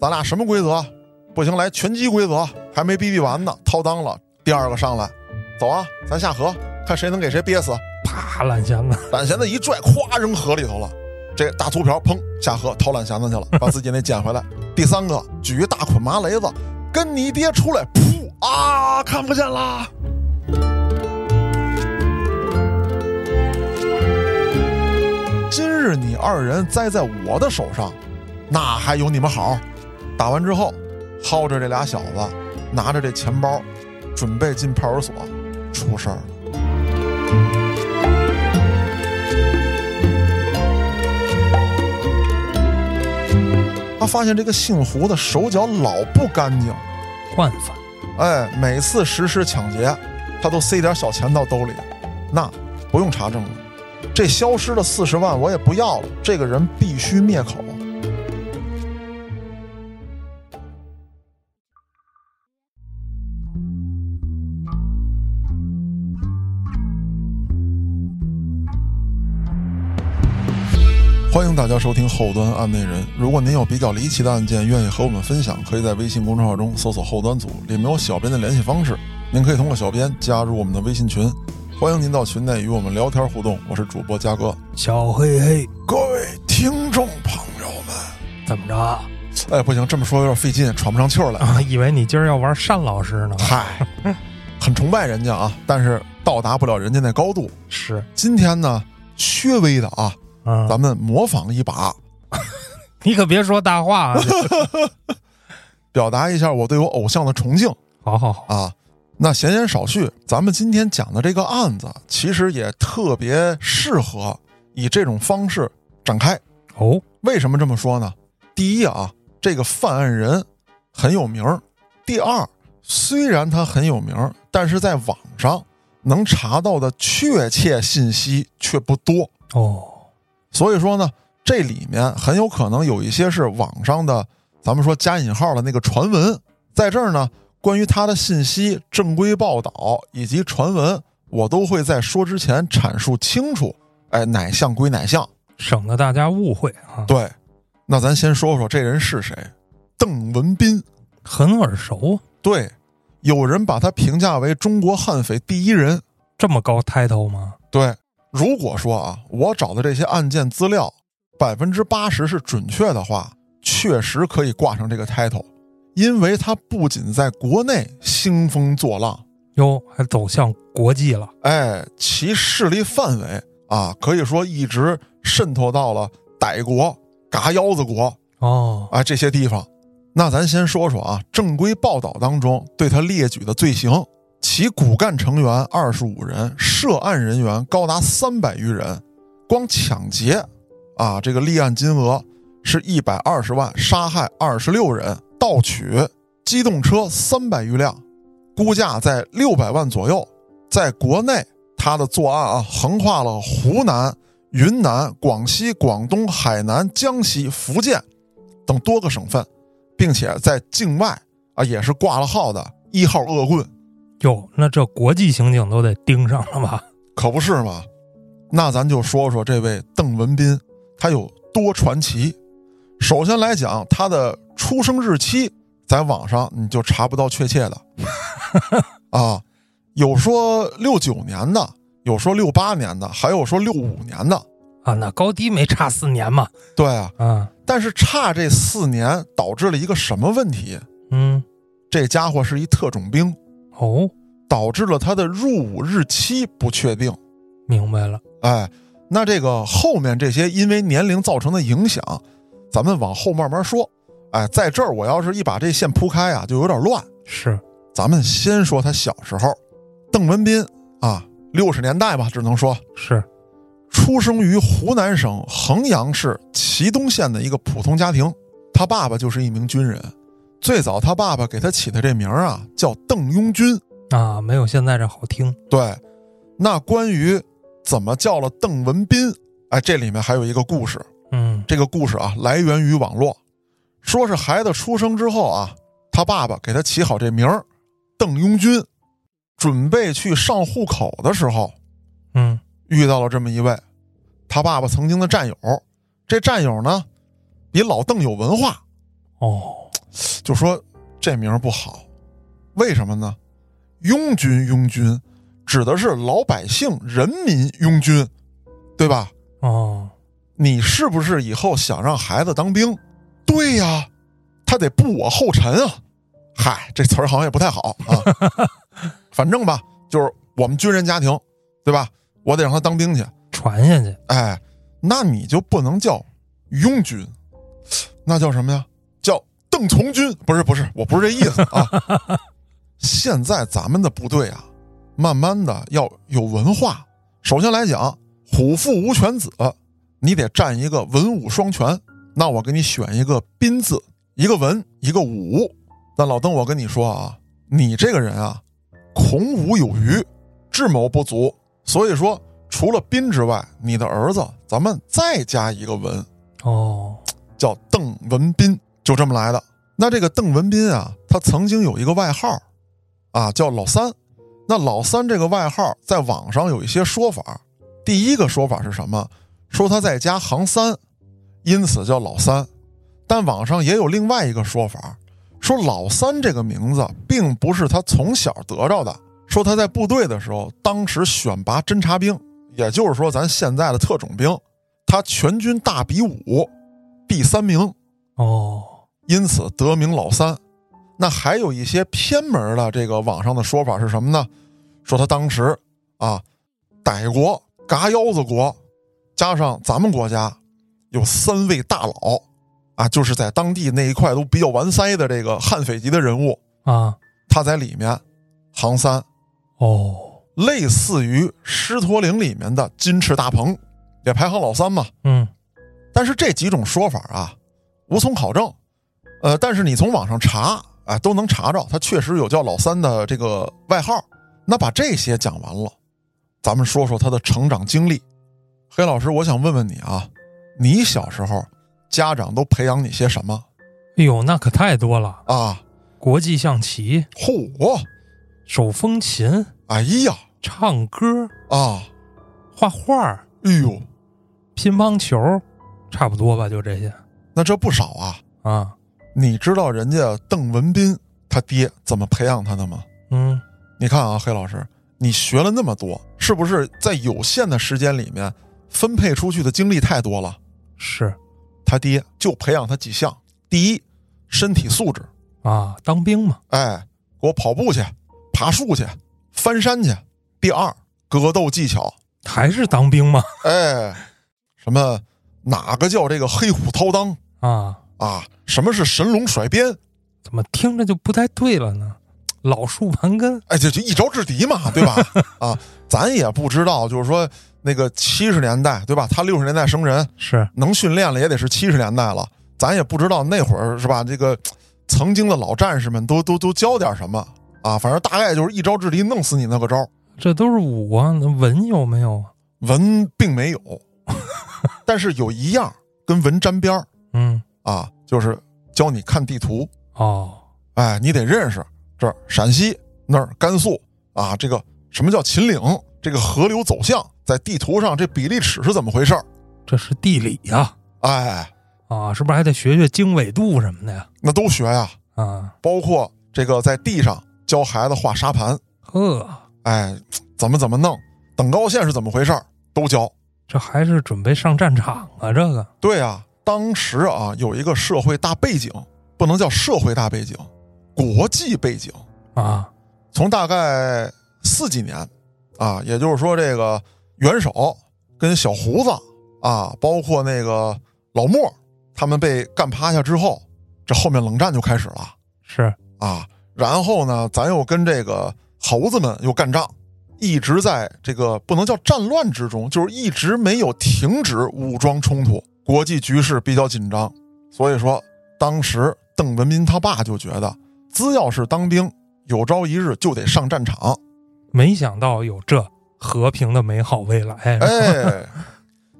咱俩什么规则？不行，来拳击规则，还没逼逼完呢，掏裆了。第二个上来，走啊，咱下河，看谁能给谁憋死。啪，懒弦子，懒弦子一拽，咵扔河里头了。这大粗瓢砰下河掏懒弦子去了，把自己那捡回来。第三个举一大捆麻雷子，跟你爹出来，噗啊，看不见啦。今日你二人栽在我的手上，那还有你们好？打完之后，薅着这俩小子，拿着这钱包，准备进派出所，出事儿了。他发现这个姓胡的手脚老不干净，惯犯。哎，每次实施抢劫，他都塞点小钱到兜里，那不用查证了。这消失的四十万我也不要了，这个人必须灭口。迎大家收听后端案内人。如果您有比较离奇的案件，愿意和我们分享，可以在微信公众号中搜索“后端组”，里面有小编的联系方式。您可以通过小编加入我们的微信群，欢迎您到群内与我们聊天互动。我是主播嘉哥，小黑黑，各位听众朋友们，怎么着？哎，不行，这么说有点费劲，喘不上气儿来。啊，以为你今儿要玩单老师呢？嗨，很崇拜人家啊，但是到达不了人家那高度。是，今天呢，略微的啊，啊，咱们模仿一把，你可别说大话啊！表达一下我对我偶像的崇敬好好好，啊。那闲言少叙，咱们今天讲的这个案子，其实也特别适合以这种方式展开。哦，为什么这么说呢？第一啊，这个犯案人很有名儿；第二，虽然他很有名，但是在网上能查到的确切信息却不多。哦，所以说呢，这里面很有可能有一些是网上的，咱们说加引号的那个传闻，在这儿呢，关于他的信息、正规报道以及传闻，我都会在说之前阐述清楚。哎，哪项归哪项？省得大家误会啊。对，那咱先说说这人是谁，邓文斌。很耳熟，对，有人把他评价为中国悍匪第一人。这么高 title 吗？对，如果说啊，我找的这些案件资料百分之八十是准确的话，确实可以挂上这个 title，因为他不仅在国内兴风作浪，哟，还走向国际了。哎，其势力范围啊，可以说一直渗透到了傣国、嘎腰子国哦，啊这些地方。那咱先说说啊，正规报道当中对他列举的罪行，其骨干成员二十五人，涉案人员高达三百余人，光抢劫啊，这个立案金额是一百二十万，杀害二十六人，盗取机动车三百余辆，估价在六百万左右。在国内，他的作案啊，横跨了湖南、云南、广西、广东、海南、江西、福建等多个省份。并且在境外啊，也是挂了号的一号恶棍，哟，那这国际刑警都得盯上了吧？可不是吗？那咱就说说这位邓文斌，他有多传奇。首先来讲，他的出生日期在网上你就查不到确切的 啊，有说六九年的，有说六八年的，还有说六五年的。啊，那高低没差四年嘛？对啊，嗯，但是差这四年导致了一个什么问题？嗯，这家伙是一特种兵。哦，导致了他的入伍日期不确定。明白了。哎，那这个后面这些因为年龄造成的影响，咱们往后慢慢说。哎，在这儿我要是一把这线铺开啊，就有点乱。是，咱们先说他小时候，邓文斌啊，六十年代吧，只能说是，出生于湖南省衡阳市祁东县的一个普通家庭，他爸爸就是一名军人。最早他爸爸给他起的这名儿啊，叫邓拥军。啊，没有现在这好听。对，那关于怎么叫了邓文斌，哎，这里面还有一个故事。嗯，这个故事啊，来源于网络，说是孩子出生之后啊，他爸爸给他起好这名儿，邓拥军，准备去上户口的时候，嗯，遇到了这么一位他爸爸曾经的战友。这战友呢，比老邓有文化，哦，就说这名不好，为什么呢？拥军，拥军指的是老百姓、人民拥军，对吧？哦，你是不是以后想让孩子当兵？对呀，他得步我后尘啊。嗨，这词儿好像也不太好啊。反正吧，就是我们军人家庭，对吧？我得让他当兵去。传下去，哎，那你就不能叫拥军，那叫什么呀？从军？不是，不是，我不是这意思啊。现在咱们的部队啊，慢慢的要有文化。首先来讲，虎父无犬子，你得占一个文武双全。那我给你选一个斌字，一个文，一个武。但老邓，我跟你说啊，你这个人啊，孔武有余，智谋不足，所以说。除了斌之外，你的儿子咱们再加一个文，哦，叫邓文斌，就这么来的。那这个邓文斌啊，他曾经有一个外号，啊，叫老三。那老三这个外号在网上有一些说法。第一个说法是什么？说他在家行三，因此叫老三。但网上也有另外一个说法，说老三这个名字并不是他从小得着的，说他在部队的时候，当时选拔侦察兵。也就是说，咱现在的特种兵，他全军大比武，第三名，哦，因此得名老三。那还有一些偏门的这个网上的说法是什么呢？说他当时啊，傣国、嘎腰子国，加上咱们国家有三位大佬啊，就是在当地那一块都比较完塞的这个悍匪级的人物啊，他在里面行三，哦。类似于狮驼岭里面的金翅大鹏，也排行老三嘛。嗯，但是这几种说法啊，无从考证。呃，但是你从网上查，啊，都能查着，他确实有叫老三的这个外号。那把这些讲完了，咱们说说他的成长经历。黑老师，我想问问你啊，你小时候家长都培养你些什么？哎呦，那可太多了啊！国际象棋，嚯，手风琴。哎呀，唱歌啊，画画哎呦，乒乓球，差不多吧，就这些。那这不少啊啊！你知道人家邓文斌他爹怎么培养他的吗？嗯，你看啊，黑老师，你学了那么多，是不是在有限的时间里面分配出去的精力太多了？是，他爹就培养他几项：第一，身体素质啊，当兵嘛，哎，给我跑步去，爬树去。翻山去。第二，格斗技巧还是当兵嘛？哎，什么？哪个叫这个黑虎掏裆啊啊？什么是神龙甩鞭？怎么听着就不太对了呢？老树盘根，哎，就就一招制敌嘛，对吧？啊，咱也不知道，就是说那个七十年代，对吧？他六十年代生人，是能训练了，也得是七十年代了。咱也不知道那会儿是吧？这个曾经的老战士们都都都教点什么。啊，反正大概就是一招制敌，弄死你那个招。这都是武啊，那文有没有啊？文并没有，但是有一样跟文沾边儿。嗯，啊，就是教你看地图。哦，哎，你得认识这儿陕西那儿甘肃啊，这个什么叫秦岭？这个河流走向在地图上这比例尺是怎么回事？这是地理呀。哎，啊，是不是还得学学经纬度什么的呀？那都学呀。啊，包括这个在地上。教孩子画沙盘，呵，哎，怎么怎么弄？等高线是怎么回事都教。这还是准备上战场啊？这个对啊，当时啊有一个社会大背景，不能叫社会大背景，国际背景啊。从大概四几年啊，也就是说这个元首跟小胡子啊，包括那个老莫，他们被干趴下之后，这后面冷战就开始了。是啊。然后呢，咱又跟这个猴子们又干仗，一直在这个不能叫战乱之中，就是一直没有停止武装冲突，国际局势比较紧张。所以说，当时邓文斌他爸就觉得，只要是当兵，有朝一日就得上战场。没想到有这和平的美好未来。哎，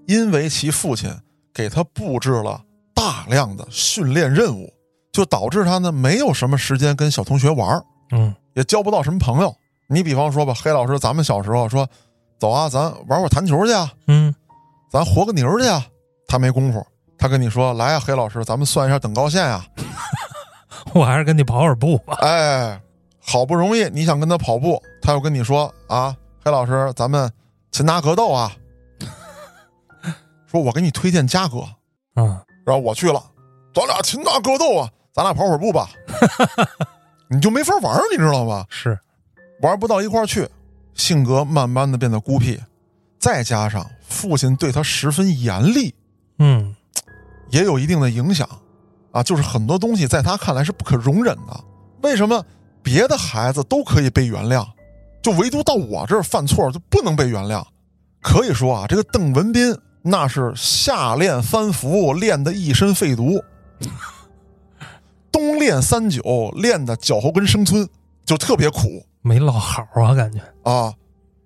因为其父亲给他布置了大量的训练任务。就导致他呢没有什么时间跟小同学玩嗯，也交不到什么朋友。你比方说吧，黑老师，咱们小时候说，走啊，咱玩会弹球去啊，嗯，咱活个牛去啊，他没工夫。他跟你说，来啊，黑老师，咱们算一下等高线呀。我还是跟你跑会儿步吧。哎，好不容易你想跟他跑步，他又跟你说啊，黑老师，咱们擒拿格斗啊，说我给你推荐嘉哥，嗯，然后我去了，咱俩擒拿格斗啊，咱俩跑会儿步吧，你就没法玩儿，你知道吗？是，玩不到一块儿去，性格慢慢的变得孤僻，再加上父亲对他十分严厉，嗯，也有一定的影响，啊，就是很多东西在他看来是不可容忍的。为什么别的孩子都可以被原谅，就唯独到我这儿犯错就不能被原谅？可以说啊，这个邓文斌那是夏练三伏，练得一身废毒；冬练三九，练的脚后跟生春，就特别苦。没落好啊，感觉。啊，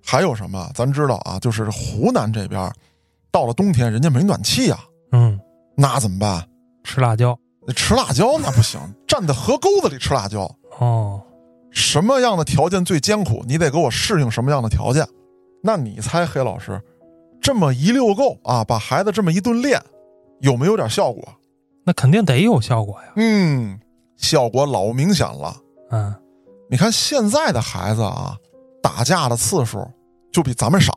还有什么？咱知道啊，就是湖南这边，到了冬天人家没暖气呀、嗯，那怎么办？吃辣椒。那吃辣椒那不行，站在河沟子里吃辣椒，哦，什么样的条件最艰苦？你得给我适应什么样的条件？那你猜，黑老师，这么一溜够啊，把孩子这么一顿练，有没有点效果？那肯定得有效果呀。嗯，效果老明显了。嗯，你看现在的孩子啊，打架的次数就比咱们少，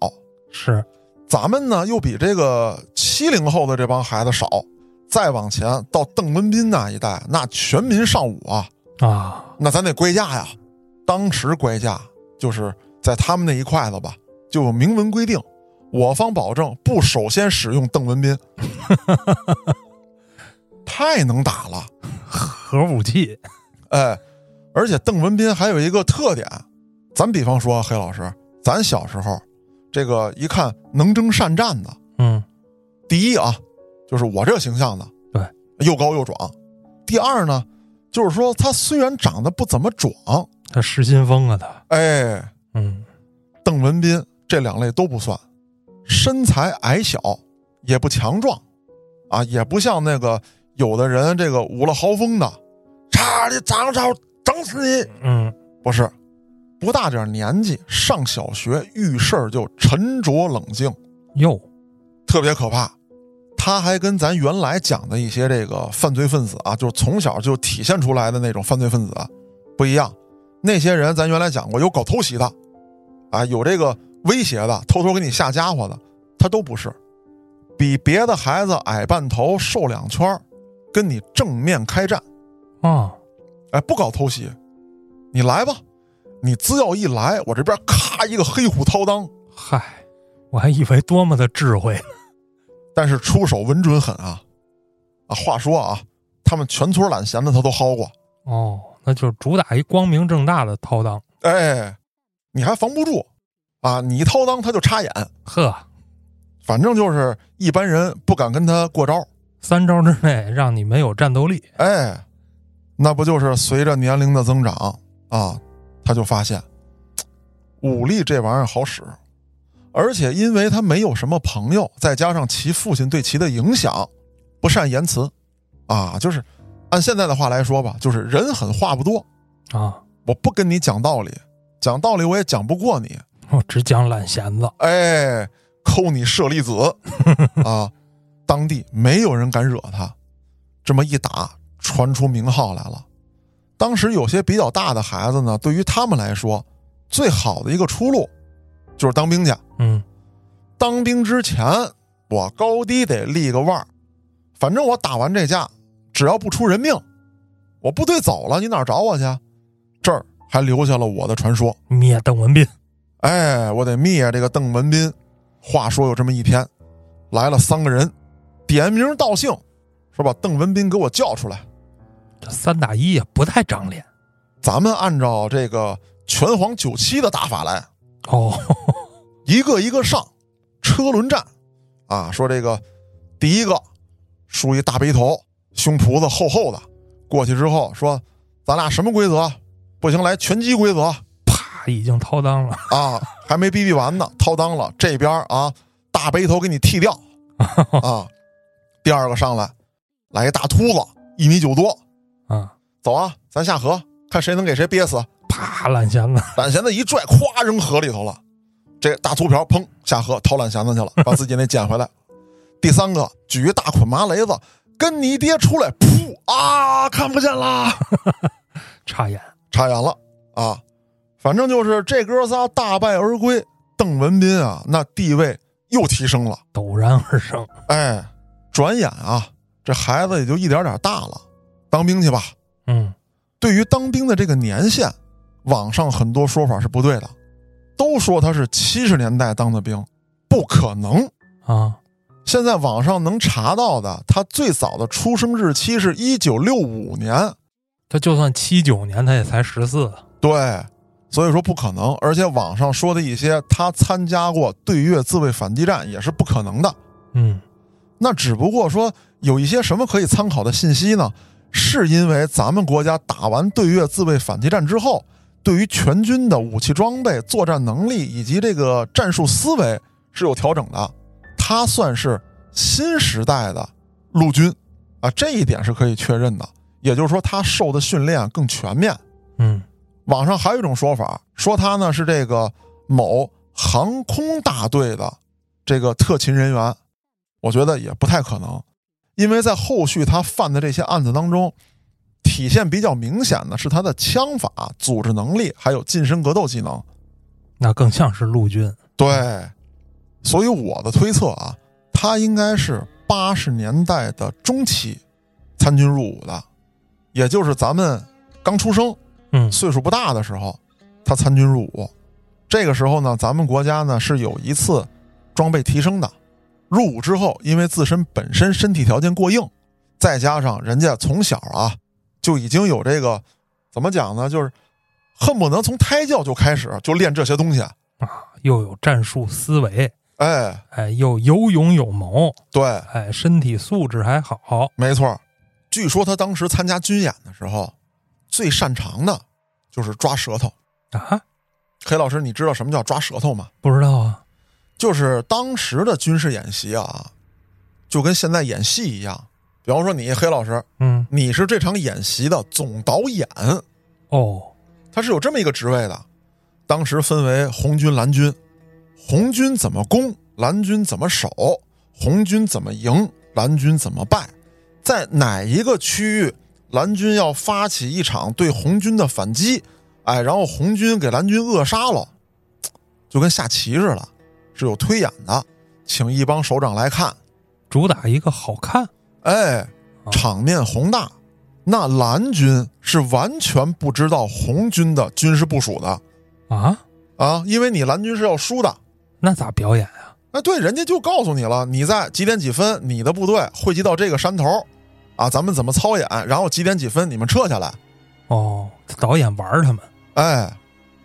是，咱们呢又比这个七零后的这帮孩子少。再往前到邓文斌那一代，那全民上武啊，啊，那咱得归架呀。当时归架就是在他们那一块子吧，就有明文规定，我方保证不首先使用邓文斌，太能打了。核武器。哎，而且邓文斌还有一个特点，咱比方说黑老师，咱小时候这个一看能征善战的，嗯，第一啊，就是我这个形象的，对，又高又壮。第二呢，就是说他虽然长得不怎么壮，他失心疯啊，他。哎，嗯，邓文斌这两类都不算，身材矮小，也不强壮，啊，也不像那个有的人这个舞了豪风的，差你长着整死你，嗯，不是，不大点年纪，上小学遇事儿就沉着冷静，哟，特别可怕。他还跟咱原来讲的一些这个犯罪分子啊，就是从小就体现出来的那种犯罪分子不一样。那些人咱原来讲过，有搞偷袭的，啊，有这个威胁的，偷偷给你下家伙的，他都不是。比别的孩子矮半头，瘦两圈儿跟你正面开战，啊，哎，不搞偷袭，你来吧，你只要一来，我这边咔一个黑虎掏裆，嗨，我还以为多么的智慧呢。但是出手稳准狠啊！啊，话说啊，他们全村懒闲的他都薅过，哦，那就是主打一光明正大的掏裆。哎，你还防不住啊！你一掏裆他就插眼，呵，反正就是一般人不敢跟他过招。三招之内让你没有战斗力。哎，那不就是随着年龄的增长啊，他就发现武力这玩意儿好使，而且因为他没有什么朋友，再加上其父亲对其的影响，不善言辞，啊，就是按现在的话来说吧，就是人狠话不多。啊，我不跟你讲道理，讲道理我也讲不过你，我只讲懒闲子。哎，抠你舍利子 啊！当地没有人敢惹他，这么一打，传出名号来了。当时有些比较大的孩子呢，对于他们来说，最好的一个出路就是当兵去。嗯，当兵之前，我高低得立个腕儿，反正我打完这架，只要不出人命，我部队走了，你哪儿找我去？这儿还留下了我的传说。灭邓文斌。哎，我得灭这个邓文斌。话说有这么一天，来了三个人，点名道姓，说把邓文斌给我叫出来。这三打一也不太长脸。咱们按照这个拳皇九七的打法来，哦，一个一个上，车轮战。啊，说这个第一个梳一大背头，胸脯子厚厚的，过去之后说，咱俩什么规则？不行，来拳击规则。啪，已经掏裆了。啊，还没逼逼完呢，掏裆了。这边啊，大背头给你剃掉 啊。第二个上来，来一大秃子，一米九多，啊，走啊，咱下河，看谁能给谁憋死。啪，懒弦子。懒弦子一拽，咵扔河里头了。这大秃瓢砰下河掏懒弦子去了，把自己那捡回来。第三个举一大捆麻雷子，跟你爹出来，噗啊，看不见啦，插眼，插眼了啊！反正就是这哥仨大败而归，邓文斌啊，那地位又提升了，陡然而生。哎，转眼啊，这孩子也就一点点大了，当兵去吧。嗯，对于当兵的这个年限，网上很多说法是不对的，都说他是七十年代当的兵，不可能啊。现在网上能查到的，他最早的出生日期是一九六五年，他就算七九年，他也才十四。对，所以说不可能。而且网上说的一些他参加过对越自卫反击战也是不可能的。嗯，那只不过说有一些什么可以参考的信息呢？是因为咱们国家打完对越自卫反击战之后，对于全军的武器装备、作战能力以及这个战术思维是有调整的。他算是新时代的陆军啊，这一点是可以确认的。也就是说，他受的训练更全面。嗯，网上还有一种说法，说他呢是这个某航空大队的这个特勤人员，我觉得也不太可能，因为在后续他犯的这些案子当中，体现比较明显的是他的枪法、组织能力还有近身格斗技能，那更像是陆军。对。所以我的推测啊，他应该是八十年代的中期参军入伍的，也就是咱们刚出生、嗯，岁数不大的时候，他参军入伍。这个时候呢，咱们国家呢是有一次装备提升的。入伍之后，因为自身本身身体条件过硬，再加上人家从小啊就已经有这个怎么讲呢，就是恨不得从胎教就开始就练这些东西啊，又有战术思维。哎哎，又有勇有谋，对，哎，身体素质还好，没错。据说他当时参加军演的时候，最擅长的就是抓舌头啊。黑老师，你知道什么叫抓舌头吗？不知道啊。就是当时的军事演习啊，就跟现在演戏一样。比方说你黑老师，嗯，你是这场演习的总导演哦，他是有这么一个职位的。当时分为红军、蓝军。红军怎么攻，蓝军怎么守；红军怎么赢，蓝军怎么败。在哪一个区域，蓝军要发起一场对红军的反击，哎，然后红军给蓝军扼杀了，就跟下棋似的，是有推演的。请一帮首长来看，主打一个好看，哎，场面宏大。那蓝军是完全不知道红军的军事部署的啊啊，因为你蓝军是要输的。那咋表演啊？哎，对，人家就告诉你了，你在几点几分，你的部队汇集到这个山头，啊，咱们怎么操演，然后几点几分你们撤下来。哦，导演玩他们。哎，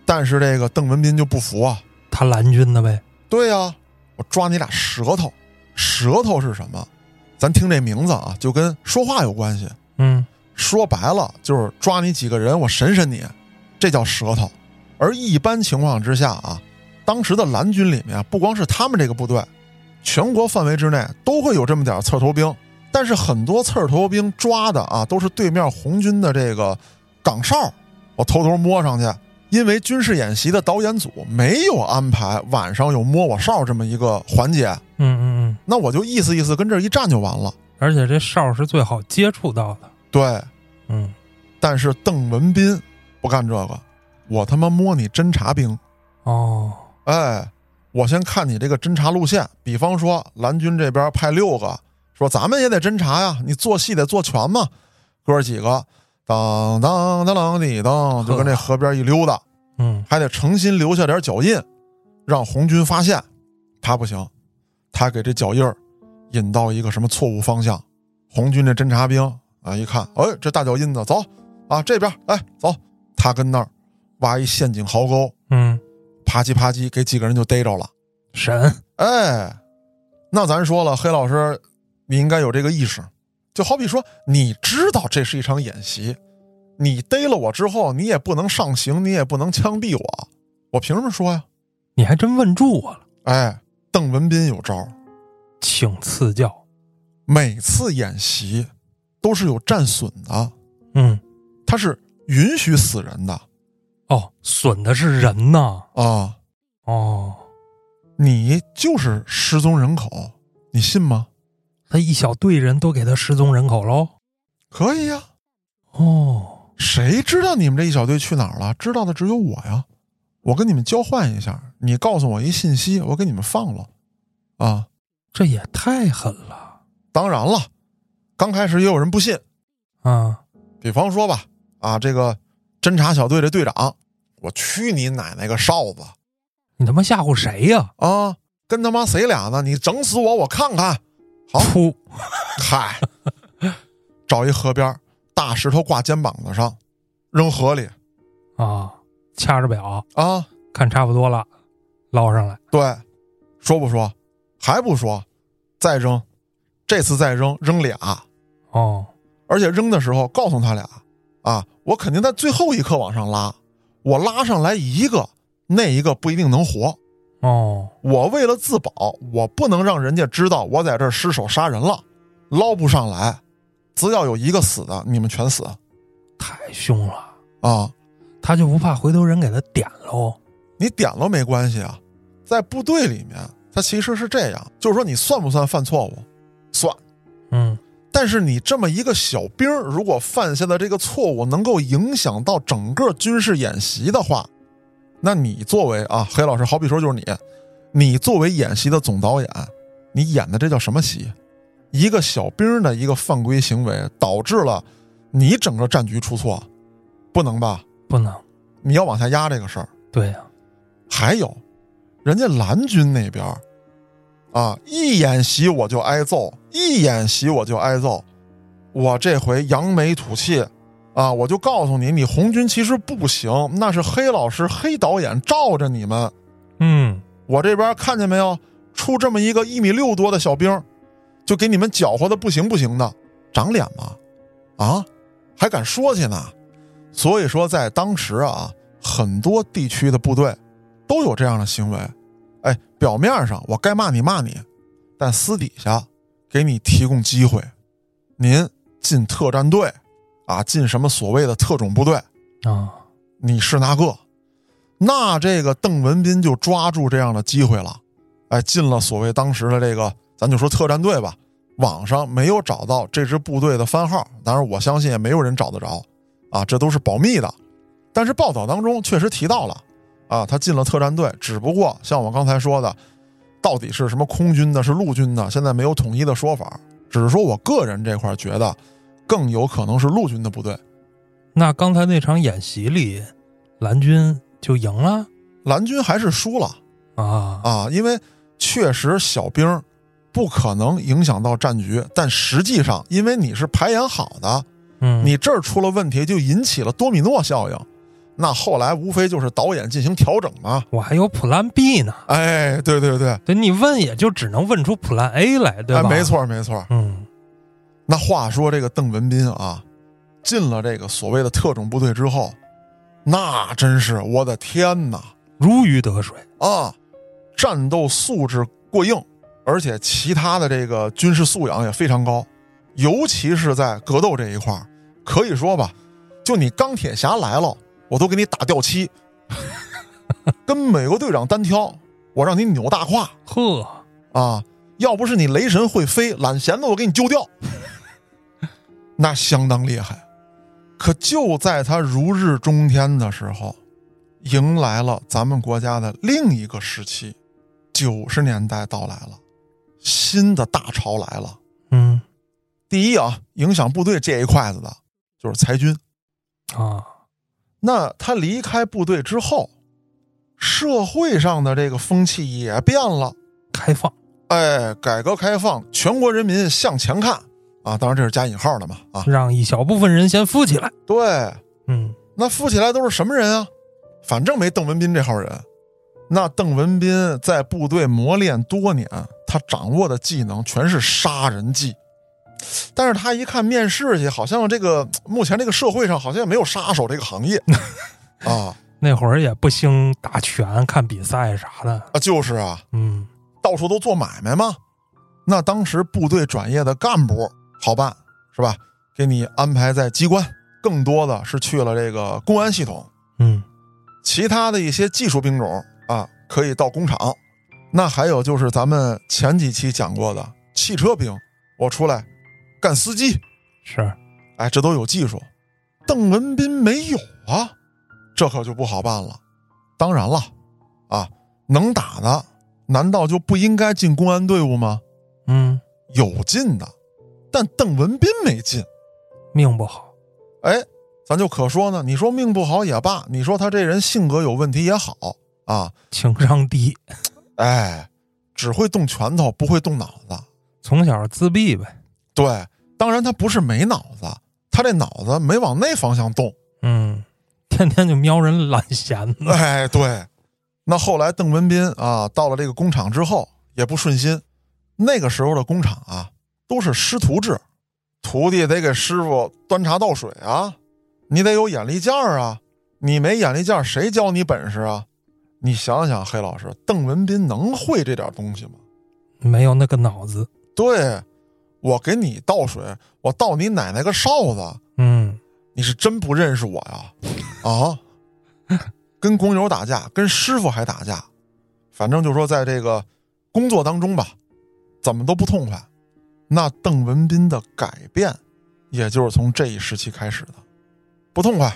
但是这个邓文斌就不服啊，他蓝军的呗。对呀，我抓你俩舌头，舌头是什么？咱听这名字啊，就跟说话有关系。嗯，说白了就是抓你几个人，我审审你，这叫舌头。而一般情况之下啊。当时的蓝军里面，不光是他们这个部队，全国范围之内都会有这么点刺头兵。但是很多刺头兵抓的啊，都是对面红军的这个岗哨。我偷偷摸上去，因为军事演习的导演组没有安排晚上有摸我哨这么一个环节。嗯嗯嗯，那我就意思意思跟这一站就完了。而且这哨是最好接触到的。对，嗯。但是邓文斌不干这个，我他妈摸你侦察兵。哦。哎，我先看你这个侦察路线。比方说，蓝军这边派六个，说咱们也得侦察呀，你做戏得做全嘛。哥几个，当当当当滴当，就跟这河边一溜达，嗯，还得诚心留下点脚印，让红军发现。他不行，他给这脚印儿引到一个什么错误方向。红军这侦察兵啊，一看，哎，这大脚印子，走啊，这边，哎，走。他跟那儿挖一陷阱壕沟，嗯。啪叽啪叽，给几个人就逮着了。神，哎，那咱说了，黑老师，你应该有这个意识。就好比说，你知道这是一场演习，你逮了我之后，你也不能上刑，你也不能枪毙我，我凭什么说呀？你还真问住我了。哎，邓文斌有招，请赐教。每次演习都是有战损的，嗯，他是允许死人的。哦，损的是人呐！啊，哦，你就是失踪人口，你信吗？他一小队人都给他失踪人口喽？可以呀。哦，谁知道你们这一小队去哪儿了？知道的只有我呀。我跟你们交换一下，你告诉我一信息，我给你们放了。啊，这也太狠了当然了，刚开始也有人不信。啊！比方说吧，啊，这个侦察小队的队长，我去你奶奶个哨子你他妈吓唬谁呀？啊！跟他妈谁俩呢？你整死我，我看看。好，噗！嗨，找一河边，大石头挂肩膀子上，扔河里啊，掐着表啊！看差不多了，捞上来。对，说不说？还不说？再扔，这次再扔，扔俩，哦，而且扔的时候告诉他俩啊，我肯定在最后一刻往上拉，我拉上来一个，那一个不一定能活。哦，我为了自保，我不能让人家知道我在这儿失手杀人了，捞不上来，只要有一个死的，你们全死太凶了，啊！他就不怕回头人给他点喽？你点了没关系啊，在部队里面，他其实是这样，就是说你算不算犯错误？算，嗯，但是你这么一个小兵儿，如果犯下的这个错误能够影响到整个军事演习的话，那你作为啊，黑老师，好比说就是你，你作为演习的总导演，你演的这叫什么戏？一个小兵的一个犯规行为，导致了你整个战局出错，不能吧？不能。你要往下压这个事儿。对呀、还有，人家蓝军那边啊，一演习我就挨揍，一演习我就挨揍。我这回扬眉吐气啊，我就告诉你，你红军其实不行，那是黑老师、黑导演罩着你们。嗯，我这边看见没有，出这么一个一米六多的小兵，就给你们搅和的不行不行的，长脸吗？啊，还敢说去呢？所以说，在当时啊，很多地区的部队都有这样的行为。哎，表面上我该骂你骂你，但私底下给你提供机会，您进特战队啊，进什么所谓的特种部队，啊，你是那个，那这个邓文斌就抓住这样的机会了，哎，进了所谓当时的这个，咱就说特战队吧。网上没有找到这支部队的番号，当然我相信也没有人找得着，啊，这都是保密的。但是报道当中确实提到了，啊，他进了特战队，只不过像我刚才说的，到底是什么空军的，是陆军的，现在没有统一的说法。只是说我个人这块觉得，更有可能是陆军的部队。那刚才那场演习里，蓝军就赢了蓝军还是输了。啊啊，因为确实小兵不可能影响到战局，但实际上，因为你是排演好的，嗯，你这儿出了问题，就引起了多米诺效应。那后来无非就是导演进行调整嘛。我还有 Plan B 呢。哎，对对对，对你问也就只能问出 Plan A 来，对吧？哎，没。错没错。嗯那话说这个邓文斌啊，进了这个所谓的特种部队之后，那真是我的天哪！如鱼得水。啊，战斗素质过硬，而且其他的这个军事素养也非常高，尤其是在格斗这一块儿，可以说吧，就你钢铁侠来了，我都给你打掉漆，跟美国队长单挑，我让你扭大胯呵，啊！要不是你雷神会飞，懒弦子我给你揪掉，那相当厉害。可就在他如日中天的时候，迎来了咱们国家的另一个时期，九十年代到来了，新的大潮来了。嗯第一啊，影响部队这一块子的就是裁军。啊，那他离开部队之后，社会上的这个风气也变了。开放。哎，改革开放，全国人民向前看啊！当然这是加引号的嘛啊！让一小部分人先富起来。对，嗯那富起来都是什么人啊？反正没邓文斌这号人。那邓文斌在部队磨练多年，他掌握的技能全是杀人技。但是他一看面试去，好像这个目前这个社会上好像也没有杀手这个行业 啊那会儿也不兴打拳、看比赛啥的。啊，就是啊，嗯到处都做买卖嘛。那当时部队转业的干部好办是吧？给你安排在机关，更多的是去了这个公安系统。嗯其他的一些技术兵种啊，可以到工厂。那还有就是咱们前几期讲过的汽车兵，我出来干司机。是。哎，这都有技术。邓文斌没有啊，这可就不好办了。当然了，啊，能打的难道就不应该进公安队伍吗？嗯，有进的，但邓文斌没进，命不好。哎，咱就可说呢。你说命不好也罢，你说他这人性格有问题也好啊，情商低，哎，只会动拳头，不会动脑子。从小自闭呗。对，当然他不是没脑子，他这脑子没往那方向动。嗯，天天就瞄人懒闲子。哎，对。那后来邓文斌啊，到了这个工厂之后也不顺心。那个时候的工厂啊，都是师徒制，徒弟得给师傅端茶倒水啊，你得有眼力劲儿啊，你没眼力劲儿，谁教你本事啊？你想想，黑老师，邓文斌能会这点东西吗？没有那个脑子。对，我给你倒水，我倒你奶奶个哨子，嗯，你是真不认识我呀？啊，跟工友打架，跟师傅还打架，反正就说在这个工作当中吧，怎么都不痛快。那邓文斌的改变，也就是从这一时期开始的，不痛快。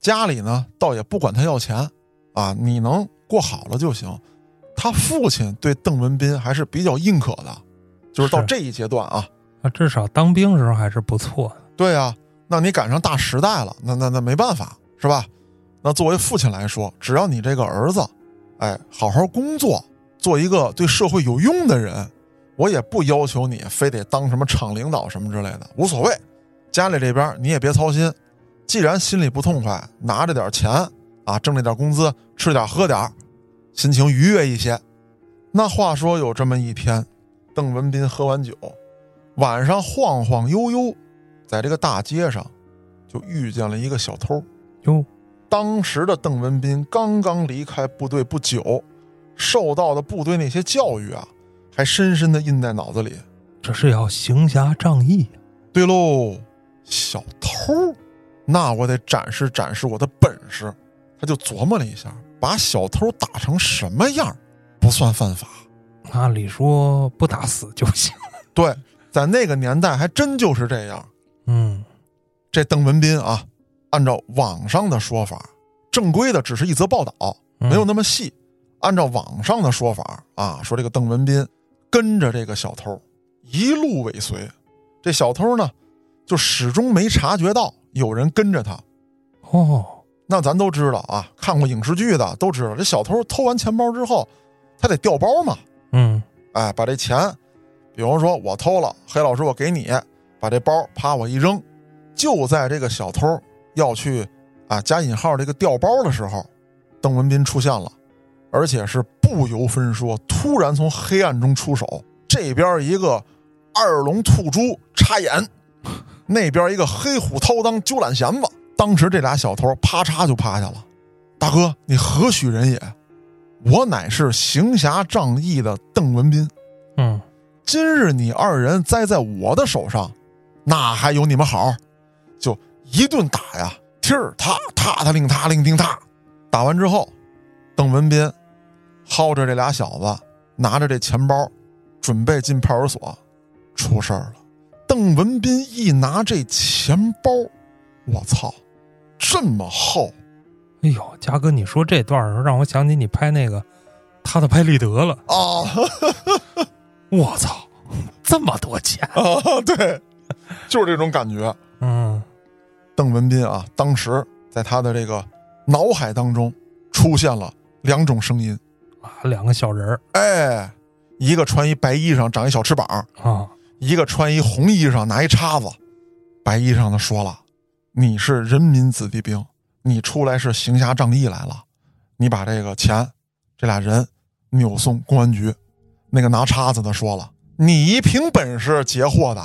家里呢，倒也不管他要钱，啊，你能过好了就行。他父亲对邓文斌还是比较认可的，就是到这一阶段啊，啊，至少当兵时候还是不错的。对呀、那你赶上大时代了，那那那没办法，是吧？那作为父亲来说，只要你这个儿子，哎，好好工作，做一个对社会有用的人，我也不要求你非得当什么厂领导什么之类的，无所谓。家里这边你也别操心，既然心里不痛快，拿着点钱啊，挣这点工资，吃点喝点，心情愉悦一些。那话说有这么一天，邓文斌喝完酒，晚上晃晃悠悠，在这个大街上，就遇见了一个小偷。哟，当时的邓文斌刚刚离开部队不久，受到的部队那些教育啊，还深深的印在脑子里。这是要行侠仗义。对喽，小偷，那我得展示展示我的本事。他就琢磨了一下，把小偷打成什么样不算犯法？按理说不打死就行。对，在那个年代还真就是这样。嗯，这邓文斌啊，按照网上的说法，正规的只是一则报道，嗯没有那么细。按照网上的说法啊，说这个邓文斌跟着这个小偷一路尾随，这小偷呢就始终没察觉到有人跟着他。哦，那咱都知道啊，看过影视剧的都知道，这小偷偷完钱包之后，他得调包嘛，嗯，哎，把这钱，比方说我偷了，黑老师我给你，把这包啪我一扔，就在这个小偷要去啊加引号这个调包的时候，邓文斌出现了，而且是不由分说，突然从黑暗中出手，这边一个二龙吐珠插眼，那边一个黑虎掏裆揪懒弦子，当时这俩小偷啪嚓就趴下了。大哥，你何许人也？我乃是行侠仗义的邓文斌。嗯，今日你二人栽在我的手上，那还有你们好？就一顿打呀，踢儿踏踏踏令踏令叮踏。打完之后，邓文斌薅着这俩小子，拿着这钱包，准备进派出所。出事儿了。邓文斌一拿这钱包，我操，这么厚！哎呦，嘉哥，你说这段儿时候让我想起你拍那个他的拍立得了。啊 我操，这么多钱！啊，对，就是这种感觉。嗯，邓文斌啊，当时在他的这个脑海当中出现了两种声音，啊，两个小人儿哎，一个穿一白衣裳，长一小翅膀；啊，一个穿一红衣裳，拿一叉子。白衣裳的说了：“你是人民子弟兵，你出来是行侠仗义来了，你把这个钱，这俩人扭送公安局。”那个拿叉子的说了：“你凭本事截获的，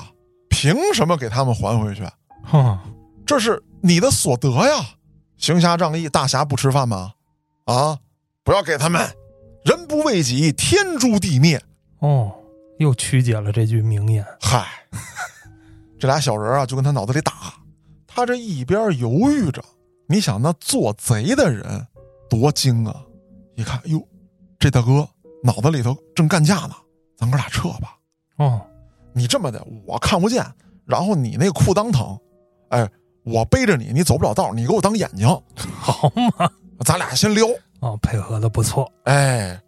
凭什么给他们还回去？”哼，这是你的所得呀！行侠仗义，大侠不吃饭吗？啊，不要给他们！人不为己，天诛地灭。哦，又曲解了这句名言。嗨，这俩小人啊，就跟他脑子里打。他这一边犹豫着，你想那做贼的人多精啊！一看，哟，这大哥脑子里头正干架呢，咱哥俩撤吧。哦，你这么的，我看不见，然后你那裤裆疼，哎，我背着你，你走不了道，你给我当眼睛，好嘛，咱俩先撩。哦，配合的不错。哎，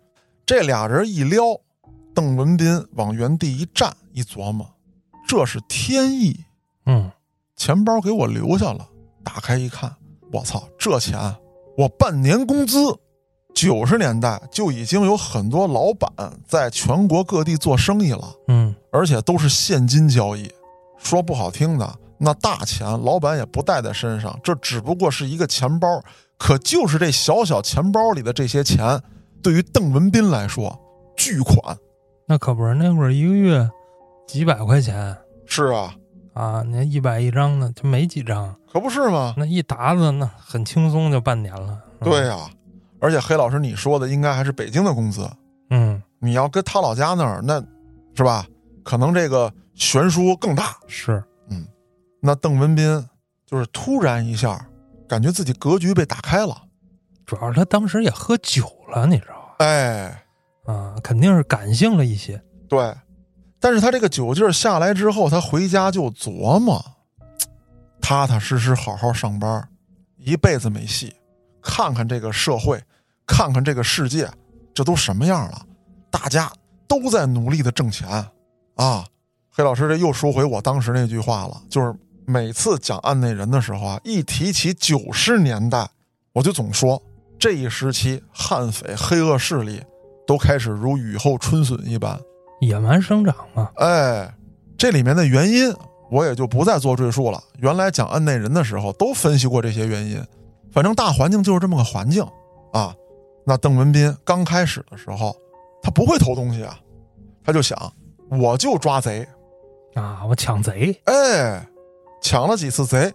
这俩人一撩，邓文斌往原地一站，一琢磨，这是天意。嗯，钱包给我留下了，打开一看，我操，这钱我半年工资。九十年代就已经有很多老板在全国各地做生意了，嗯，而且都是现金交易。说不好听的，那大钱老板也不带在身上，这只不过是一个钱包。可就是这小小钱包里的这些钱，对于邓文斌来说，巨款。那可不是，那会儿一个月几百块钱是啊，啊，那一百一张的，就没几张。可不是吗？那一沓子，那很轻松就半年了。嗯对呀、而且黑老师你说的应该还是北京的工资，嗯，你要跟他老家那儿，那是吧？可能这个悬殊更大。是，嗯那邓文斌就是突然一下，感觉自己格局被打开了。主要是他当时也喝酒了，你知道吧？哎，啊，肯定是感性了一些。对，但是他这个酒劲儿下来之后，他回家就琢磨，踏踏实实好好上班，一辈子没戏。看看这个社会，看看这个世界，这都什么样了？大家都在努力的挣钱啊！黑老师，这又说回我当时那句话了，就是每次讲案内人的时候啊，一提起九十年代，我就总说这一时期悍匪黑恶势力都开始如雨后春笋一般。野蛮生长嘛，哎，这里面的原因我也就不再做赘述了。原来讲案内人的时候都分析过这些原因，反正大环境就是这么个环境啊。那邓文斌刚开始的时候，他不会偷东西啊，他就想我就抓贼，啊，我抢贼，哎，抢了几次贼，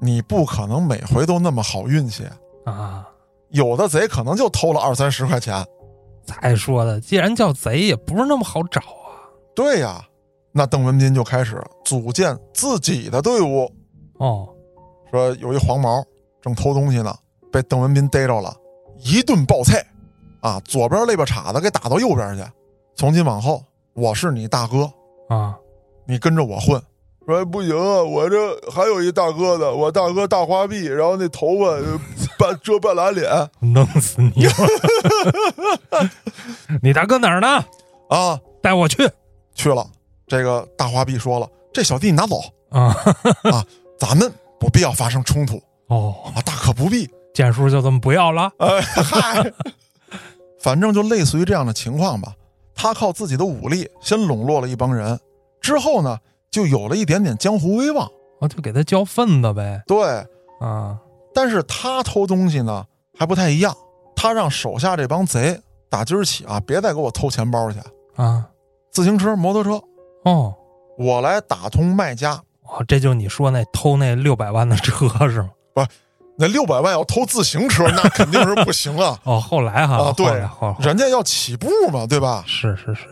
你不可能每回都那么好运气，啊，有的贼可能就偷了二三十块钱。再说了，既然叫贼，也不是那么好找啊。对呀，那邓文斌就开始组建自己的队伍，哦，说有一黄毛正偷东西呢，被邓文斌逮着了，一顿暴菜，啊，左边肋巴叉子给打到右边去。从今往后，我是你大哥，啊，你跟着我混。说不行啊，我这还有一大哥呢，我大哥大花臂，然后那头发呃半遮半拉脸弄死你！你大哥哪儿呢？啊，带我去去了。这个大花臂说了，这小弟你拿走啊！啊，咱们不必要发生冲突哦，啊，大可不必。剑叔就这么不要了？哎嗨，反正就类似于这样的情况吧。他靠自己的武力先笼络了一帮人，之后呢，就有了一点点江湖威望。啊就给他交份子呗。对，啊，但是他偷东西呢还不太一样，他让手下这帮贼打今儿起啊，别再给我偷钱包去，啊，自行车、摩托车，哦，我来打通卖家。哦，这就你说那偷那六百万的车是吗？不是那六百万要偷自行车，那肯定是不行啊！哦，后来哈，啊，对人家要起步嘛，对吧？是是是。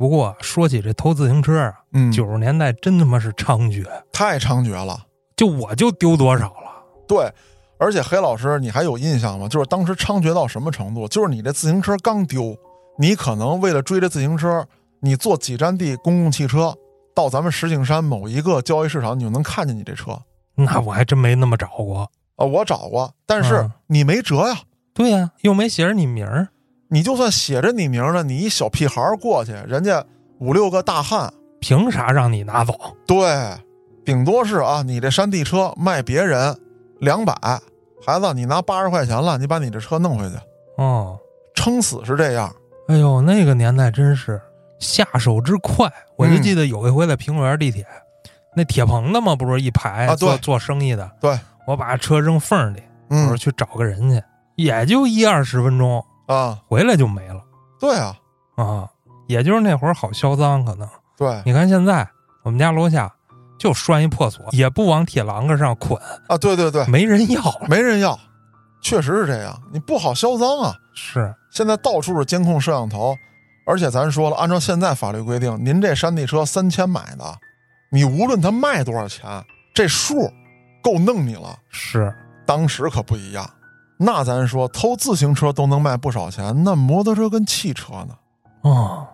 不过说起这偷自行车啊，嗯，九十年代真他妈是猖獗，太猖獗了。就我就丢多少了。对，而且黑老师，你还有印象吗？就是当时猖獗到什么程度？就是你这自行车刚丢，你可能为了追这自行车，你坐几站地公共汽车到咱们石景山某一个交易市场，你就能看见你这车啊、那我还真没那么找过啊。我找过，但是嗯你没辙呀。对呀、又没写着你名儿。你就算写着你名儿呢，你一小屁孩儿过去，人家五六个大汉，凭啥让你拿走？对，顶多是啊，你这山地车卖别人两百，孩子你拿八十块钱了，你把你这车弄回去，哦，撑死是这样。哎呦，那个年代真是下手之快。我就嗯记得有一回在苹果园地铁，那铁棚子嘛，不是一排啊对做做生意的。对，我把车扔缝儿里，我说嗯去找个人去，也就一二十分钟，啊，回来就没了。对啊，啊。也就是那会儿好销赃，可能。对。你看现在我们家楼下就拴一破锁，也不往铁栏杆上捆，啊，对对对，没人要。了。没人要，确实是这样。你不好销赃啊，是，现在到处是监控摄像头，而且咱说了，按照现在法律规定，您这山地车三千买的，你无论它卖多少钱，这数够弄你了。是，当时可不一样，那咱说偷自行车都能卖不少钱，那摩托车跟汽车呢，哦，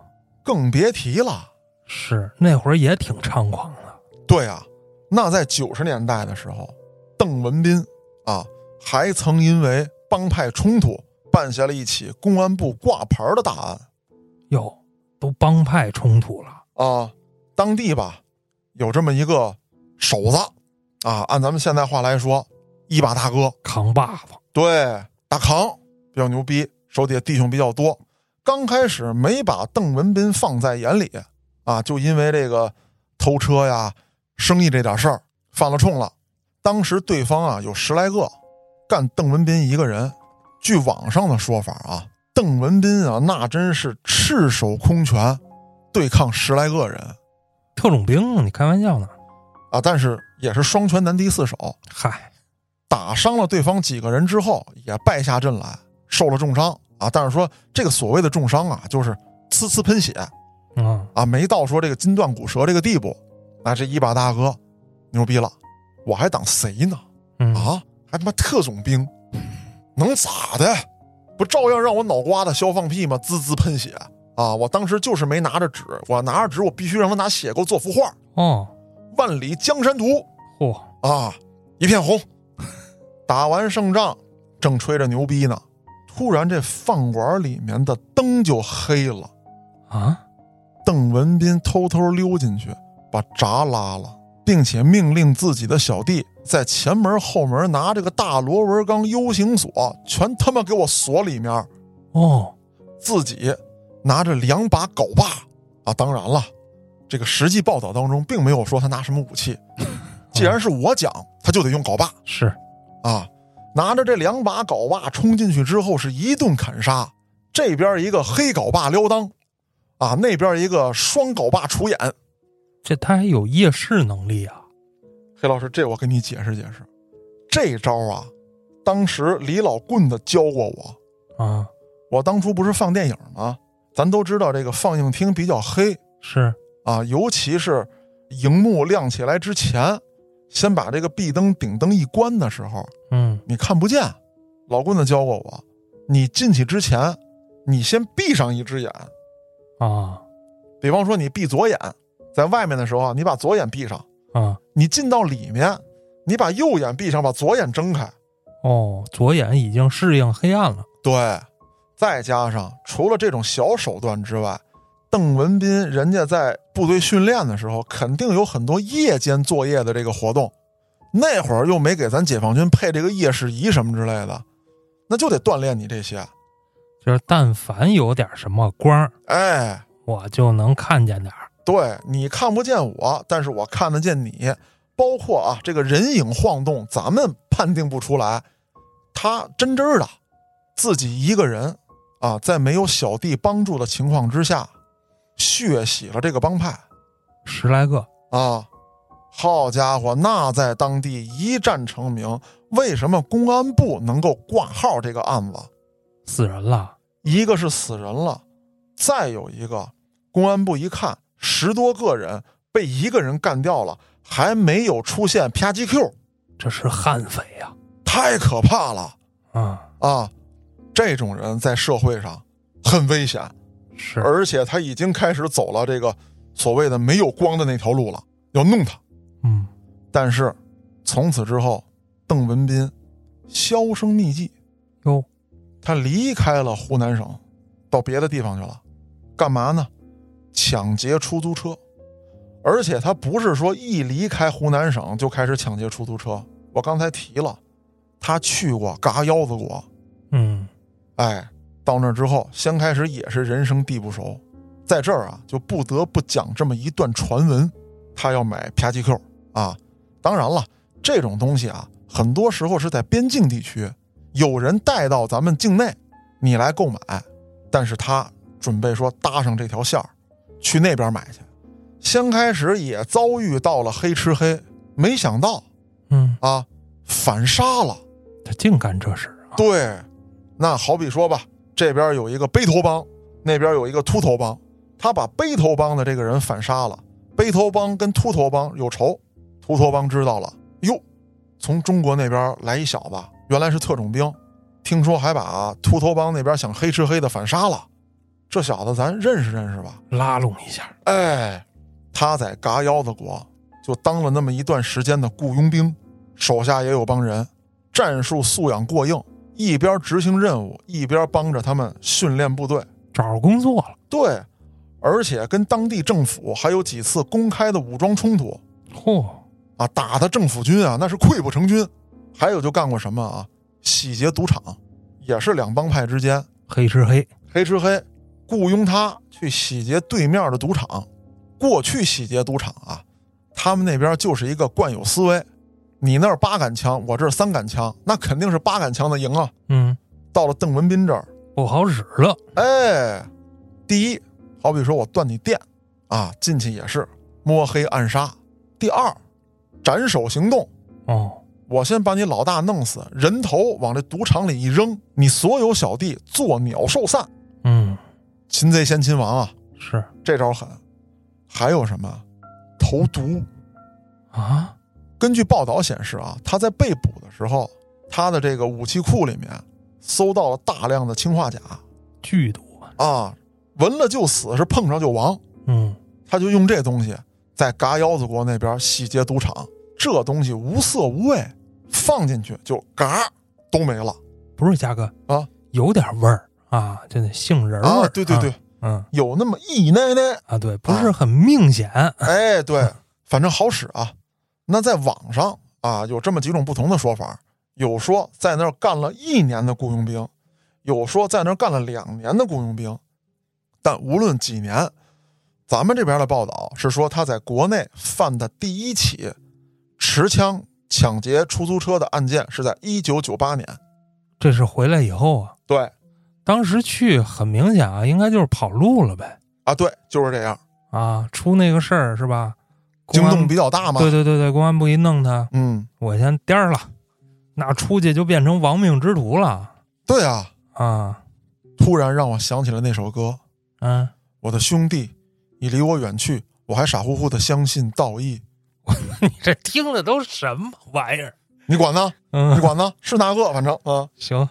更别提了。是那会儿也挺猖狂的。对啊，那在九十年代的时候，邓文斌啊，还曾因为帮派冲突，办下了一起公安部挂牌的大案哟，都帮派冲突了，啊。当地吧，有这么一个手子啊，按咱们现在话来说，一把大哥，扛把子，对，大扛比较牛逼，手底下弟兄比较多。刚开始没把邓文斌放在眼里啊，就因为这个偷车呀、生意这点事儿犯了冲了。当时对方啊有十来个，干邓文斌一个人。据网上的说法啊，邓文斌啊那真是赤手空拳对抗十来个人特种兵，你开玩笑呢？啊，但是也是双拳难敌四手，嗨，打伤了对方几个人之后，也败下阵来，受了重伤啊。但是说这个所谓的重伤啊，就是呲呲喷血嗯，啊，没到说这个筋断骨折这个地步。那这一把大哥牛逼了，我还当谁呢？嗯啊，还他妈特种兵，能咋的？不照样让我脑瓜子削放屁吗？滋滋喷血啊！我当时就是没拿着纸，我拿着纸，我必须让他拿血给我做幅画，哦，《万里江山图》。嚯，啊，一片红。打完胜仗，正吹着牛逼呢，突然这饭馆里面的灯就黑了。啊，邓文斌偷偷溜进去，把闸拉了，并且命令自己的小弟在前门后门拿这个大螺纹钢 U 型锁，全他妈给我锁里面。哦，自己拿着两把镐把啊，当然了，这个实际报道当中并没有说他拿什么武器。既然是我讲，他就得用镐把。是，啊，拿着这两把镐把冲进去之后是一顿砍杀，这边一个黑镐把撩裆，啊，那边一个双镐把杵眼。这他还有夜视能力啊？黑老师，这我给你解释解释，这招啊，当时李老棍子教过我。啊，我当初不是放电影吗？咱都知道这个放映厅比较黑是，啊，尤其是荧幕亮起来之前，先把这个壁灯顶灯一关的时候，嗯，你看不见。老棍子教过我，你进去之前，你先闭上一只眼。啊，比方说你闭左眼，在外面的时候啊，你把左眼闭上；啊，你进到里面，你把右眼闭上，把左眼睁开。哦，左眼已经适应黑暗了。对，再加上除了这种小手段之外，邓文斌人家在部队训练的时候，肯定有很多夜间作业的这个活动。那会儿又没给咱解放军配这个夜视仪什么之类的，那就得锻炼你这些。就是但凡有点什么光儿，哎，我就能看见点儿。对你看不见我，但是我看得见你。包括啊，这个人影晃动，咱们判定不出来，他真真的自己一个人啊，在没有小弟帮助的情况之下，血洗了这个帮派十来个，啊！好家伙，那在当地一战成名。为什么公安部能够挂号这个案子？死人了。一个是死人了，再有一个，公安部一看十多个人被一个人干掉了，还没有出现啪叽 Q，这是悍匪呀、太可怕了啊！啊！这种人在社会上很危险，是，而且他已经开始走了这个所谓的没有光的那条路了，要弄他。嗯，但是从此之后，邓文斌销声匿迹，哟，他离开了湖南省，到别的地方去了，干嘛呢？抢劫出租车，而且他不是说一离开湖南省就开始抢劫出租车。我刚才提了，他去过嘎腰子国，嗯，哎，到那儿之后，先开始也是人生地不熟，在这儿啊，就不得不讲这么一段传闻，他要买啪叽 Q 啊。当然了，这种东西啊，很多时候是在边境地区，有人带到咱们境内，你来购买，但是他准备说搭上这条线儿，去那边买去。先开始也遭遇到了黑吃黑，没想到嗯，啊，反杀了。他净干这事啊。对，那好比说吧，这边有一个背头帮，那边有一个秃头帮，他把背头帮的这个人反杀了。背头帮跟秃头帮有仇，秃头帮知道了，哟，从中国那边来一小子，原来是特种兵，听说还把秃头帮那边想黑吃黑的反杀了。这小子咱认识认识吧？拉拢一下。哎，他在嘎腰子国就当了那么一段时间的雇佣兵，手下也有帮人，战术素养过硬，一边执行任务，一边帮着他们训练部队。找着工作了。对，而且跟当地政府还有几次公开的武装冲突嚯，啊，打的政府军啊那是溃不成军。还有就干过什么啊？洗劫赌场，也是两帮派之间黑吃黑。黑吃黑，雇佣他去洗劫对面的赌场。过去洗劫赌场啊，他们那边就是一个惯有思维，你那儿八杆枪，我这儿三杆枪，那肯定是八杆枪的赢啊。嗯，到了邓文斌这儿，不好使了。哎，第一，好比说我断你电，啊，进去也是摸黑暗杀。第二，斩首行动，哦，我先把你老大弄死，人头往这赌场里一扔，你所有小弟作鸟兽散。嗯，擒贼先擒王啊，是这招狠。还有什么？投毒。啊，根据报道显示啊，他在被捕的时候，他的这个武器库里面搜到了大量的氰化钾剧毒啊。啊，闻了就死，是碰上就亡。嗯，他就用这东西在嘎腰子国那边洗劫赌场，这东西无色无味，放进去就嘎都没了不是嘉哥啊，有点味儿啊，就那杏仁味儿、啊！对对对，嗯有那么一奶奶，啊，对，不是很明显。哎，对，反正好使啊。那在网上啊，有这么几种不同的说法，有说在那儿干了一年的雇佣兵，有说在那儿干了两年的雇佣兵。但无论几年，咱们这边的报道是说他在国内犯的第一起持枪抢劫出租车的案件是在一九九八年。这是回来以后啊，对当时去很明显啊，应该就是跑路了呗。啊，对，就是这样，啊，出那个事儿是吧？惊动比较大嘛。对对对对，公安部一弄他，嗯，我先颠儿了，那出去就变成亡命之徒了对啊，啊！突然让我想起了那首歌。嗯，我的兄弟你离我远去，我还傻乎乎的相信道义。你这听的都什么玩意儿？你管呢？嗯你嗯，管呢？是那个？反正啊，行，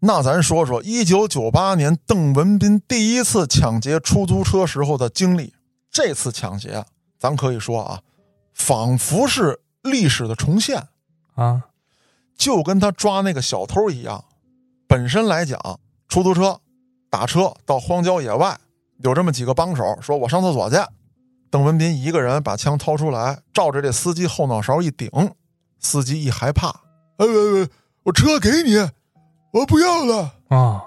那咱说说一九九八年邓文斌第一次抢劫出租车时候的经历。这次抢劫，咱可以说啊，仿佛是历史的重现，啊，就跟他抓那个小偷一样。本身来讲，出租车打车到荒郊野外，有这么几个帮手，说我上厕所去。邓文斌一个人把枪掏出来，照着这司机后脑勺一顶，司机一害怕，哎喂喂，我车给你，我不要了，啊，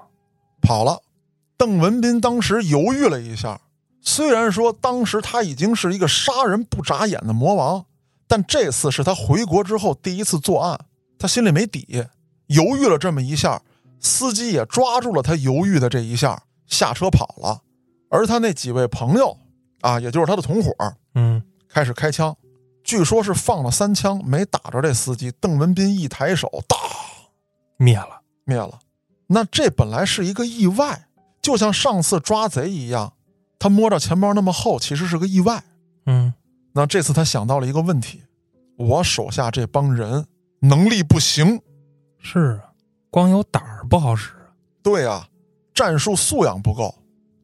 跑了。邓文斌当时犹豫了一下，虽然说当时他已经是一个杀人不眨眼的魔王，但这次是他回国之后第一次作案，他心里没底，犹豫了这么一下，司机也抓住了他犹豫的这一下，下车跑了。而他那几位朋友啊，也就是他的同伙，嗯，开始开枪，据说是放了三枪没打着这司机。邓文斌一抬手，当灭了。灭了。那这本来是一个意外，就像上次抓贼一样，他摸着钱包那么厚，其实是个意外。嗯，那这次他想到了一个问题：我手下这帮人能力不行，是啊，光有胆儿不好使，对啊，战术素养不够，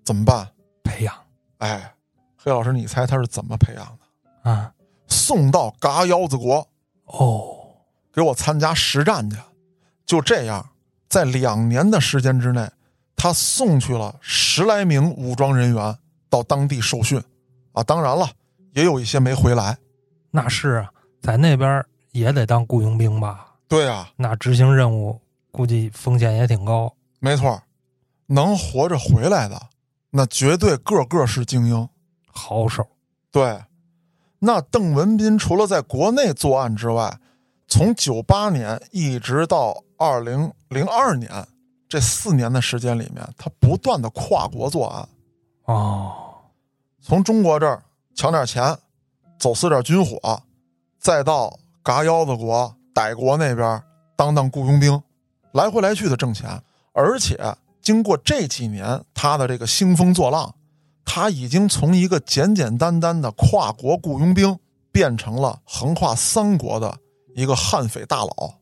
怎么办？培养哎，黑老师，你猜他是怎么培养的？啊。送到嘎腰子国，哦，给我参加实战去。就这样，在两年的时间之内，他送去了十来名武装人员到当地受训。啊，当然了，也有一些没回来。那是啊，在那边也得当雇佣兵吧？对啊，那执行任务估计风险也挺高。没错，能活着回来的，那绝对个个是精英。好手，对，那邓文斌除了在国内作案之外，从九八年一直到二零零二年这四年的时间里面，他不断的跨国作案，哦，从中国这儿抢点钱，走私点军火，再到嘎腰子国、歹国那边当当雇佣兵，来回来去的挣钱。而且经过这几年他的这个兴风作浪，他已经从一个简简单单的跨国雇佣兵，变成了横跨三国的一个悍匪大佬，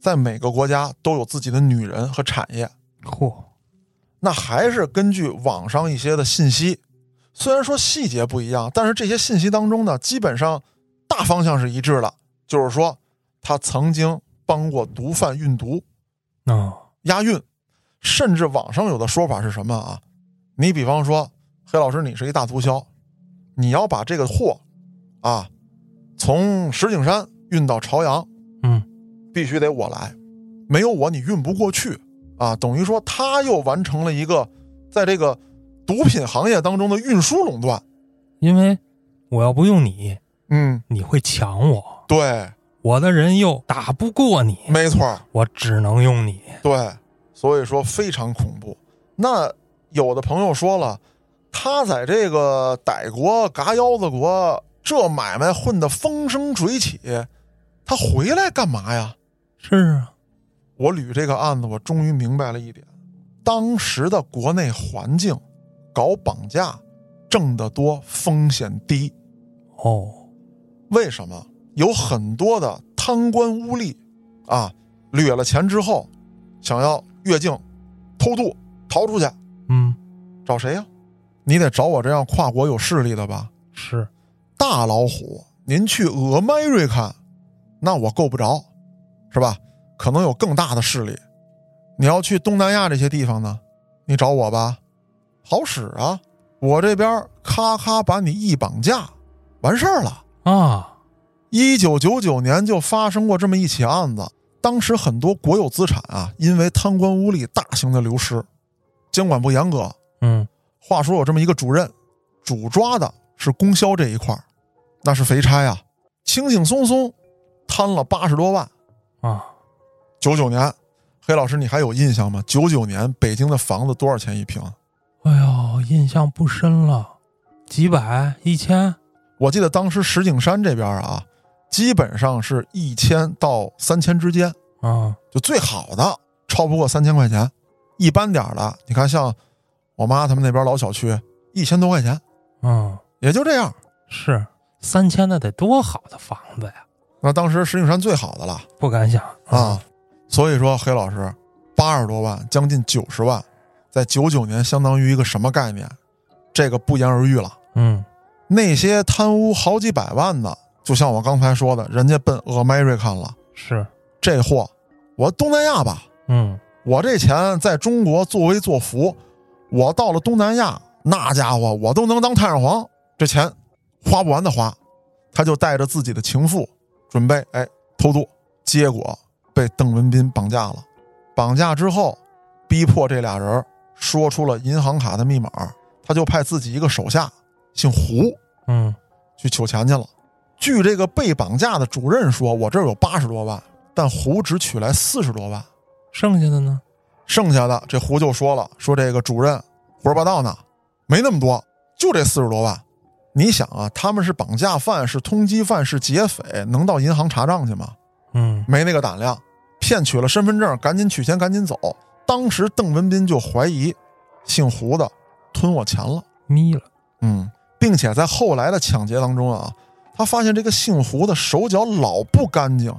在每个国家都有自己的女人和产业。嚯，那还是根据网上一些的信息，虽然说细节不一样，但是这些信息当中呢，基本上大大方向是一致的，就是说他曾经帮过毒贩运毒、哦，押运，甚至网上有的说法是什么啊？你比方说，黑老师，你是一大毒枭，你要把这个货啊从石景山运到朝阳，嗯，必须得我来，没有我你运不过去啊。等于说他又完成了一个在这个毒品行业当中的运输垄断。因为我要不用你，嗯，你会抢我，对，我的人又打不过你，没错，我只能用你。对，所以说非常恐怖。那有的朋友说了，他在这个傣国、嘎腰子国这买卖混得风生水起，他回来干嘛呀？是啊，我捋这个案子，我终于明白了一点：当时的国内环境，搞绑架挣得多，风险低。哦，为什么？有很多的贪官污吏啊，掠了钱之后，想要越境偷渡逃出去，嗯，找谁呀？你得找我这样跨国有势力的吧？是，大老虎，您去俄麦瑞看，那我够不着，是吧？可能有更大的势力。你要去东南亚这些地方呢，你找我吧，好使啊！我这边咔咔把你一绑架，完事儿了。啊，一九九九年就发生过这么一起案子，当时很多国有资产啊，因为贪官污吏大型的流失，监管不严格。嗯，话说有这么一个主任，主抓的是供销这一块儿那是肥差呀，轻轻松松贪了八十多万。啊，九九年，黑老师你还有印象吗？九九年北京的房子多少钱一平？哎呦，印象不深了，几百、一千，我记得当时石景山这边啊，基本上是一千到三千之间。啊，就最好的超不过三千块钱，一般点的，你看像我妈他们那边老小区，一千多块钱，嗯，也就这样。是三千的得多好的房子呀，那当时石景山最好的了。不敢想。啊，所以说黑老师八十多万，将近九十万，在九九年相当于一个什么概念？这个不言而喻了。嗯，那些贪污好几百万的，就像我刚才说的，人家奔 American 了，是，这货我东南亚吧，嗯，我这钱在中国作威作福，我到了东南亚，那家伙我都能当太上皇，这钱花不完的花。他就带着自己的情妇准备哎偷渡，结果被邓文斌绑架了。绑架之后，逼迫这俩人说出了银行卡的密码，他就派自己一个手下姓胡嗯，去取钱去了。据这个被绑架的主任说，我这儿有八十多万，但胡只取来四十多万。剩下的呢？剩下的这胡就说了，说这个主任胡说八道呢，没那么多，就这四十多万。你想啊，他们是绑架犯，是通缉犯，是劫匪，能到银行查账去吗？嗯，没那个胆量。骗取了身份证，赶紧取钱，赶紧走。当时邓文斌就怀疑姓胡的吞我钱了，眯了，嗯，并且在后来的抢劫当中啊，他发现这个姓胡的手脚老不干净，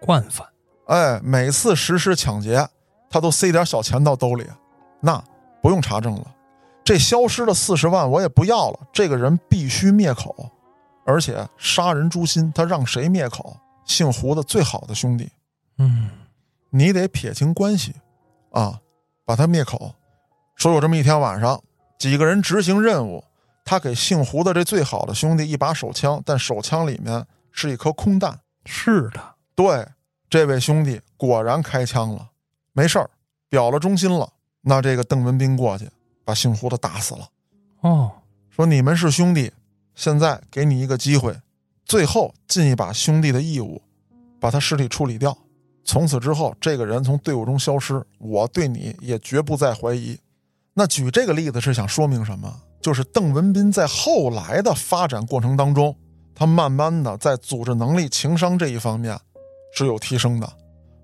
惯犯，哎，每次实施抢劫，他都塞点小钱到兜里，那不用查证了。这消失的四十万我也不要了，这个人必须灭口，而且杀人诛心，他让谁灭口？姓胡的最好的兄弟，嗯，你得撇清关系，啊，把他灭口。说有这么一天晚上，几个人执行任务，他给姓胡的这最好的兄弟一把手枪，但手枪里面是一颗空弹。是的，对，这位兄弟果然开枪了，没事儿，表了忠心了。那这个邓文斌过去把姓胡的打死了，哦，说你们是兄弟，现在给你一个机会，最后尽一把兄弟的义务，把他尸体处理掉。从此之后，这个人从队伍中消失，我对你也绝不再怀疑。那举这个例子是想说明什么？就是邓文斌在后来的发展过程当中，他慢慢的在组织能力、情商这一方面是有提升的。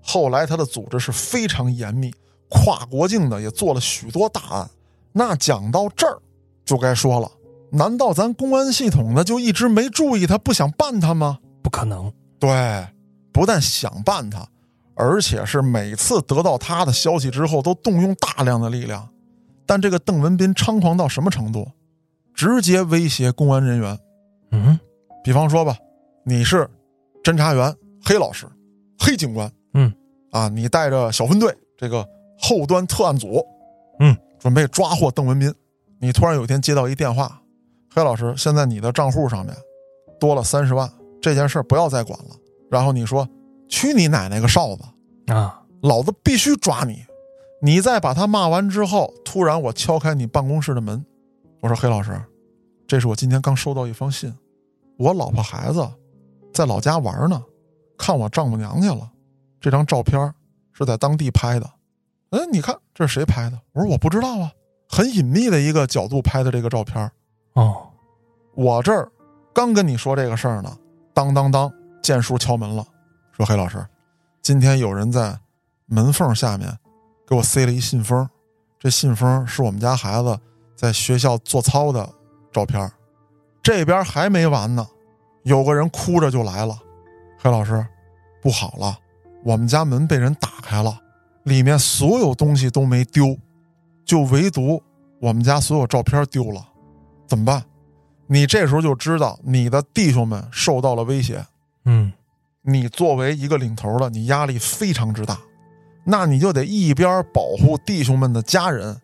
后来他的组织是非常严密，跨国境的也做了许多大案。那讲到这儿，就该说了，难道咱公安系统呢就一直没注意他，不想办他吗？不可能，对，不但想办他，而且是每次得到他的消息之后，都动用大量的力量。但这个邓文斌猖狂到什么程度？直接威胁公安人员。嗯，比方说吧，你是侦查员黑老师，黑警官，嗯，啊，你带着小分队这个后端特案组，嗯，准备抓获邓文斌。你突然有一天接到一电话，黑老师，现在你的账户上面多了三十万，这件事不要再管了。然后你说：“去你奶奶个哨子！啊，老子必须抓你！”你再把他骂完之后，突然我敲开你办公室的门，我说：“黑老师，这是我今天刚收到一封信，我老婆孩子在老家玩呢，看我丈母娘去了。这张照片是在当地拍的。哎，你看这是谁拍的？我说我不知道啊，很隐秘的一个角度拍的这个照片。哦，我这儿刚跟你说这个事儿呢，当当当，剑叔敲门了，说黑老师，今天有人在门缝下面给我塞了一信封，这信封是我们家孩子在学校做操的照片。这边还没完呢，有个人哭着就来了，黑老师，不好了，我们家门被人打开了，里面所有东西都没丢，就唯独我们家所有照片丢了，怎么办？你这时候就知道你的弟兄们受到了威胁，嗯，你作为一个领头的，你压力非常之大，那你就得一边保护弟兄们的家人，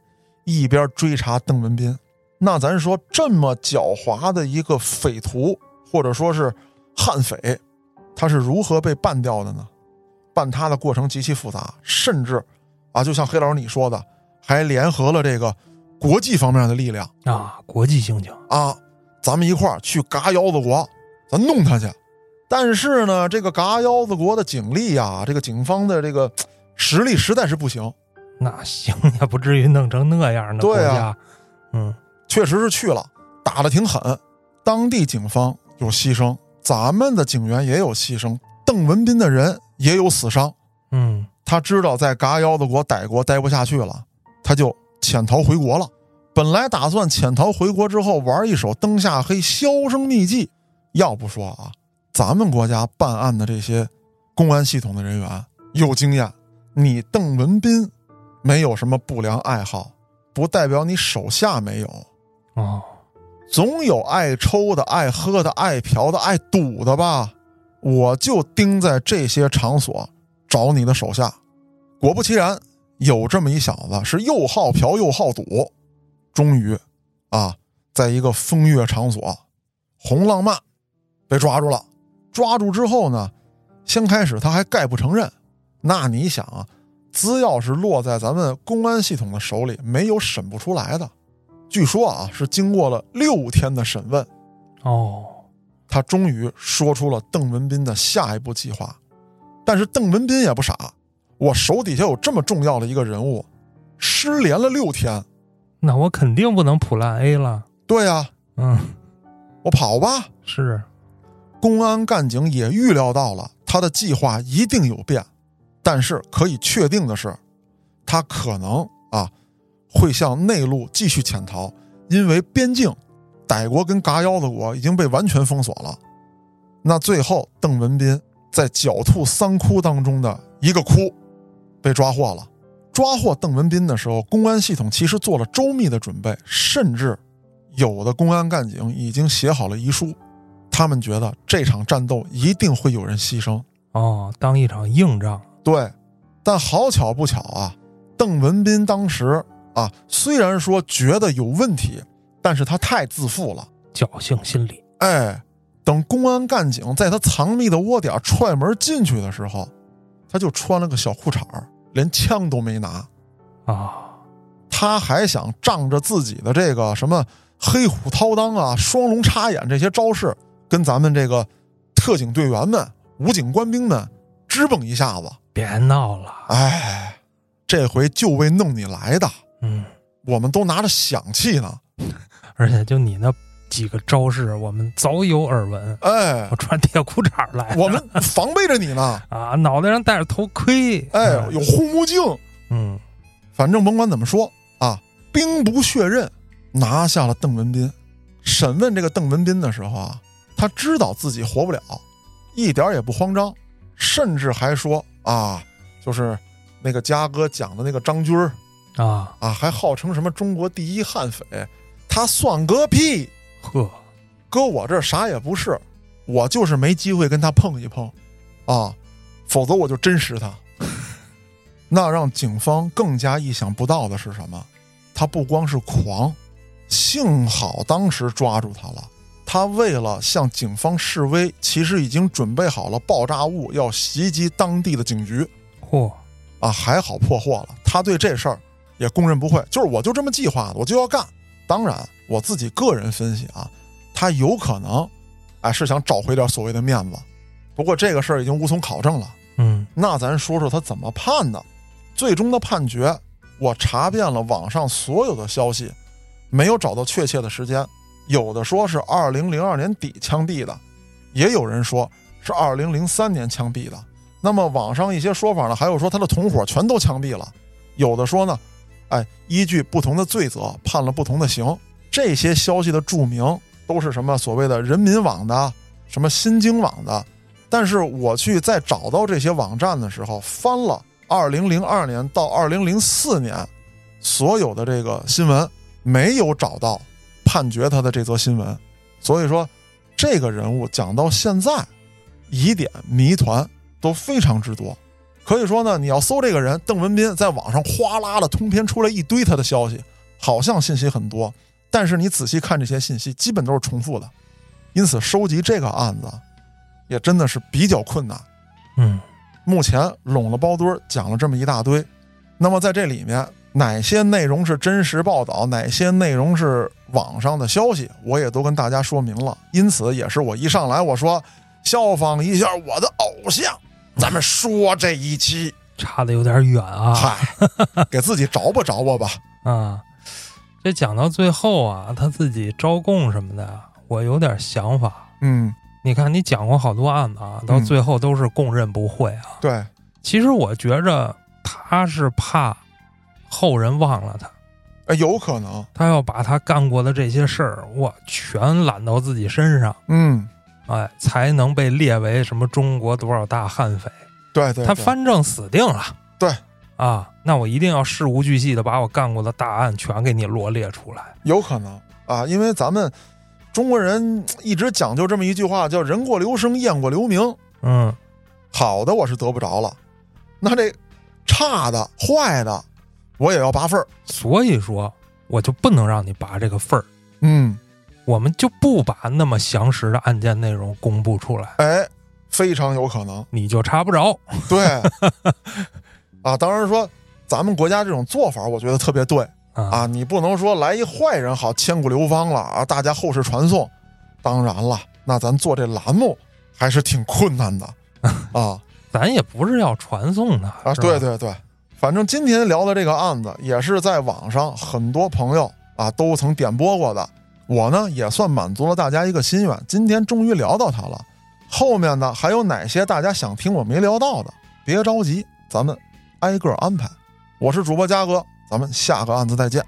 一边追查邓文斌。那咱说这么狡猾的一个匪徒，或者说是悍匪，他是如何被办掉的呢？办他的过程极其复杂，甚至啊，就像黑老师你说的，还联合了这个国际方面的力量啊，国际刑警啊，咱们一块儿去嘎腰子国，咱弄他去。但是呢，这个嘎腰子国的警力呀，这个警方的这个实力实在是不行。那行也不至于弄成那样的国对啊。嗯，确实是去了，打的挺狠，当地警方有牺牲，咱们的警员也有牺牲，邓文斌的人也有死伤。嗯，他知道在嘎腰子国逮国待不下去了，他就潜逃回国了。本来打算潜逃回国之后玩一手灯下黑销声匿迹，要不说啊，咱们国家办案的这些公安系统的人员有经验，你邓文斌没有什么不良爱好，不代表你手下没有。啊，总有爱抽的、爱喝的、爱嫖的、爱赌的吧？我就盯在这些场所找你的手下。果不其然，有这么一小子是又好嫖又好赌，终于啊，在一个风月场所——红浪漫被抓住了。抓住之后呢，先开始他还概不承认。那你想啊，资料是落在咱们公安系统的手里，没有审不出来的。据说啊，是经过了六天的审问，哦，他终于说出了邓文斌的下一步计划。但是邓文斌也不傻，我手底下有这么重要的一个人物，失联了六天。那我肯定不能普烂 A 了。对呀、嗯，我跑吧。是，公安干警也预料到了他的计划一定有变，但是可以确定的是，他可能啊会向内陆继续潜逃，因为边境傣国跟嘎腰子国已经被完全封锁了。那最后，邓文斌在狡兔三窟当中的一个窟被抓获了。抓获邓文斌的时候，公安系统其实做了周密的准备，甚至有的公安干警已经写好了遗书。他们觉得这场战斗一定会有人牺牲。哦，当一场硬仗。对，但好巧不巧啊，邓文斌当时啊，虽然说觉得有问题，但是他太自负了。侥幸心理。哎，等公安干警在他藏匿的窝点踹门进去的时候，他就穿了个小裤衩儿连枪都没拿。啊，他还想仗着自己的这个什么黑虎掏裆啊、双龙插眼这些招式，跟咱们这个特警队员们、武警官兵们支棱一下子。别闹了。哎，这回就为弄你来的，嗯，我们都拿着响器呢。而且就你那几个招式，我们早有耳闻。哎我，穿铁裤衩来的，我们防备着你呢。啊，脑袋上戴着头盔。哎，嗯有护目镜。嗯，反正甭管怎么说啊，兵不血刃，拿下了邓文斌。审问这个邓文斌的时候啊，他知道自己活不了，一点也不慌张，甚至还说啊，就是那个嘉哥讲的那个张军儿啊，啊，还号称什么中国第一悍匪，他算个屁！呵，搁我这啥也不是，我就是没机会跟他碰一碰，啊，否则我就真实他。那让警方更加意想不到的是什么？他不光是狂，幸好当时抓住他了。他为了向警方示威，其实已经准备好了爆炸物，要袭击当地的警局。嚯，啊，还好破获了。他对这事儿也供认不讳，就是我就这么计划的，我就要干。当然，我自己个人分析啊，他有可能，哎，是想找回点所谓的面子。不过这个事儿已经无从考证了。嗯那咱说说他怎么判的。最终的判决，我查遍了网上所有的消息，没有找到确切的时间。有的说是二零零二年底枪毙的，也有人说是二零零三年枪毙的。那么网上一些说法呢，还有说他的同伙全都枪毙了。有的说呢，哎，依据不同的罪责判了不同的刑。这些消息的注明都是什么所谓的人民网的、什么新京网的。但是我去在找到这些网站的时候，翻了二零零二年到二零零四年所有的这个新闻，没有找到判决他的这则新闻。所以说，这个人物讲到现在，疑点谜团都非常之多。可以说呢，你要搜这个人邓文斌，在网上哗啦的通篇出来一堆他的消息，好像信息很多，但是你仔细看这些信息，基本都是重复的。因此，收集这个案子也真的是比较困难。嗯目前拢了包堆儿讲了这么一大堆，那么在这里面哪些内容是真实报道，哪些内容是网上的消息，我也都跟大家说明了。因此，也是我一上来我说效仿一下我的偶像，咱们说这一期，差的有点远啊嗨，给自己找吧找吧吧。啊！这讲到最后啊，他自己招供什么的，我有点想法。嗯，你看，你讲过好多案子啊，到嗯最后都是供认不讳啊。对，其实我觉着他是怕后人忘了他，哎，有可能，他要把他干过的这些事儿，我全揽到自己身上，嗯，哎，才能被列为什么中国多少大悍匪。对对，对他翻正死定了。对啊，那我一定要事无巨细的把我干过的大案全给你罗列出来。有可能啊，因为咱们中国人一直讲究这么一句话，叫“人过留声，雁过留名”。嗯，好的我是得不着了，那这差的、坏的，我也要拔份儿。所以说我就不能让你拔这个份儿，嗯，我们就不把那么详实的案件内容公布出来，哎，非常有可能。你就查不着。对，啊，当然说咱们国家这种做法，我觉得特别对啊啊。你不能说来一坏人好千古流芳了啊，大家后世传颂。当然了，那咱做这栏目还是挺困难的 啊。咱也不是要传颂的啊，对对对，反正今天聊的这个案子也是在网上很多朋友啊都曾点播过的，我呢也算满足了大家一个心愿，今天终于聊到它了。后面呢还有哪些大家想听我没聊到的，别着急，咱们挨个安排。我是主播嘉哥，咱们下个案子再见。